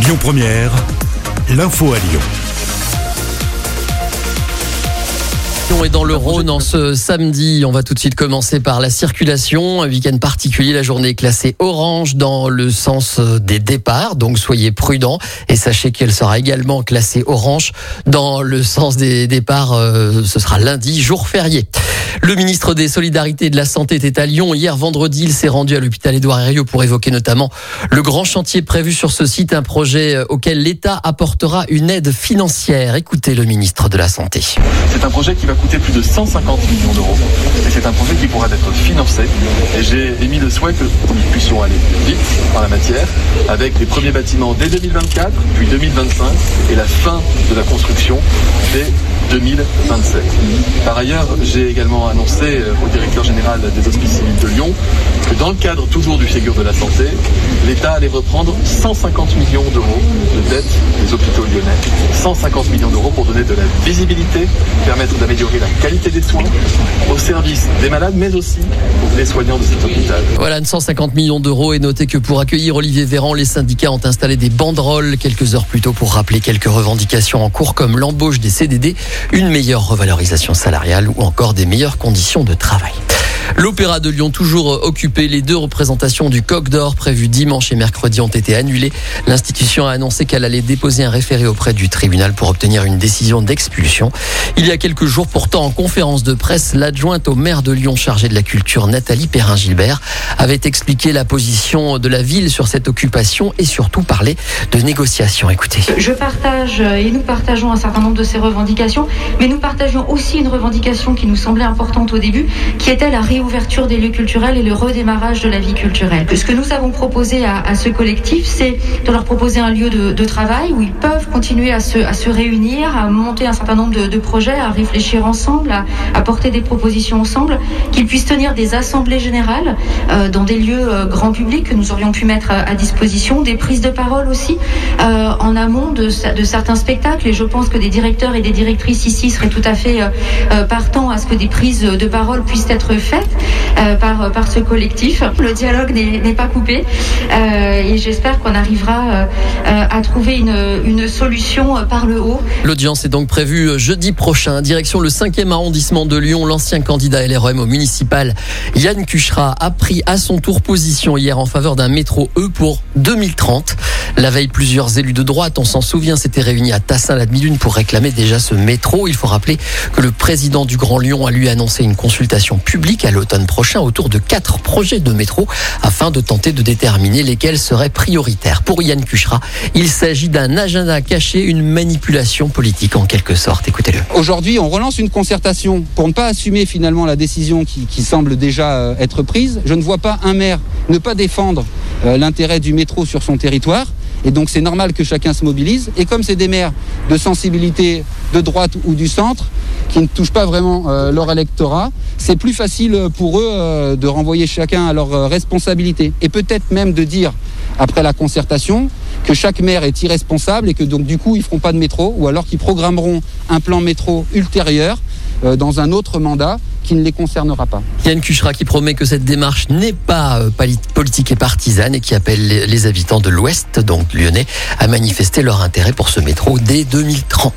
Lyon Première, l'info à Lyon. Lyon est dans le Rhône en ce samedi. On va tout de suite commencer par la circulation. Un week-end particulier, la journée est classée orange dans le sens des départs. Donc soyez prudents et sachez qu'elle sera également classée orange dans le sens des départs. euh, Ce sera lundi, jour férié. Le ministre des Solidarités et de la Santé était à Lyon. Hier vendredi, il s'est rendu à l'hôpital Édouard Herriot pour évoquer notamment le grand chantier prévu sur ce site, un projet euh, auquel l'État apportera une aide financière. Écoutez le ministre de la Santé. C'est un projet qui va coûter plus de 150 millions d'euros. Et c'est un projet qui pourra être financé. Et j'ai émis le souhait que nous puissions aller vite en la matière, avec les premiers bâtiments dès 2024, puis 2025, et la fin de la construction dès 2027. Par ailleurs, j'ai également annoncé euh, au directeur général des hospices civils de Lyon dans le cadre toujours du Ségur de la santé, l'État allait reprendre 150 millions d'euros de dette des hôpitaux lyonnais. 150 millions d'euros pour donner de la visibilité, permettre d'améliorer la qualité des soins au service des malades, mais aussi des soignants de cet hôpital. Voilà, 150 millions d'euros et notez que pour accueillir Olivier Véran, les syndicats ont installé des banderoles quelques heures plus tôt pour rappeler quelques revendications en cours comme l'embauche des CDD, une meilleure revalorisation salariale ou encore des meilleures conditions de travail. L'Opéra de Lyon toujours occupé. Les deux représentations du Coq d'Or prévues dimanche et mercredi ont été annulées. L'institution a annoncé qu'elle allait déposer un référé auprès du tribunal pour obtenir une décision d'expulsion. Il y a quelques jours pourtant, en conférence de presse, l'adjointe au maire de Lyon chargée de la culture, Nathalie Perrin-Gilbert, avait expliqué la position de la ville sur cette occupation et surtout parlé de négociations. Écoutez. Je partage euh, et nous partageons un certain nombre de ces revendications, mais nous partageons aussi une revendication qui nous semblait importante au début, qui était la réouverture des lieux culturels et le redémarrage de la vie culturelle. Ce que nous avons proposé à, ce collectif, c'est de leur proposer un lieu de, travail où ils peuvent continuer à se, réunir, à monter un certain nombre de, projets, à réfléchir ensemble, à, porter des propositions ensemble, qu'ils puissent tenir des assemblées générales euh, dans des lieux euh, grand public que nous aurions pu mettre à, disposition, des prises de parole aussi euh, en amont de, certains spectacles. Et je pense que des directeurs et des directrices ici seraient tout à fait partants à ce que des prises de parole puissent être faites euh, par, ce collectif. Le dialogue n'est pas coupé euh, et j'espère qu'on arrivera euh, à trouver une, une, solution par le haut. L'audience est donc prévue jeudi prochain. Direction le 5e arrondissement de Lyon, l'ancien candidat LRM au municipal, Yann Cuchera, a pris à son tour position hier en faveur d'un métro E pour 2030. La veille, plusieurs élus de droite, on s'en souvient, s'étaient réunis à Tassin la demi-lune pour réclamer déjà ce métro. Il faut rappeler que le président du Grand Lyon a lui annoncé une consultation publique à l'automne prochain autour de quatre projets de métro afin de tenter de déterminer lesquels seraient prioritaires. Pour Yann Cuchera, il s'agit d'un agenda caché, une manipulation politique en quelque sorte. Écoutez-le. Aujourd'hui, on relance une concertation pour ne pas assumer finalement la décision qui, semble déjà être prise. Je ne vois pas un maire ne pas défendre euh, l'intérêt du métro sur son territoire. Et donc c'est normal que chacun se mobilise. Et comme c'est des maires de sensibilité de droite ou du centre, qui ne touchent pas vraiment euh, leur électorat, c'est plus facile pour eux euh, de renvoyer chacun à leur euh, responsabilité. Et peut-être même de dire, après la concertation, que chaque maire est irresponsable et que donc du coup ils feront pas de métro, ou alors qu'ils programmeront un plan métro ultérieur euh, dans un autre mandat qui ne les concernera pas. Yann Cuchera qui promet que cette démarche n'est pas politique et partisane et qui appelle les habitants de l'Ouest, donc lyonnais, à manifester leur intérêt pour ce métro dès 2030.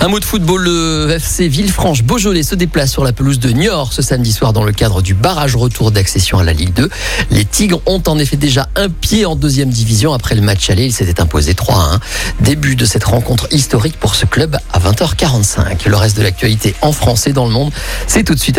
Un mot de football, le FC Villefranche-Beaujolais se déplace sur la pelouse de Niort ce samedi soir dans le cadre du barrage retour d'accession à la Ligue 2. Les Tigres ont en effet déjà un pied en deuxième division après le match aller. Ils s'étaient imposés 3 à 1. Début de cette rencontre historique pour ce club à 20h45. Le reste de l'actualité en français dans le monde, c'est tout de suite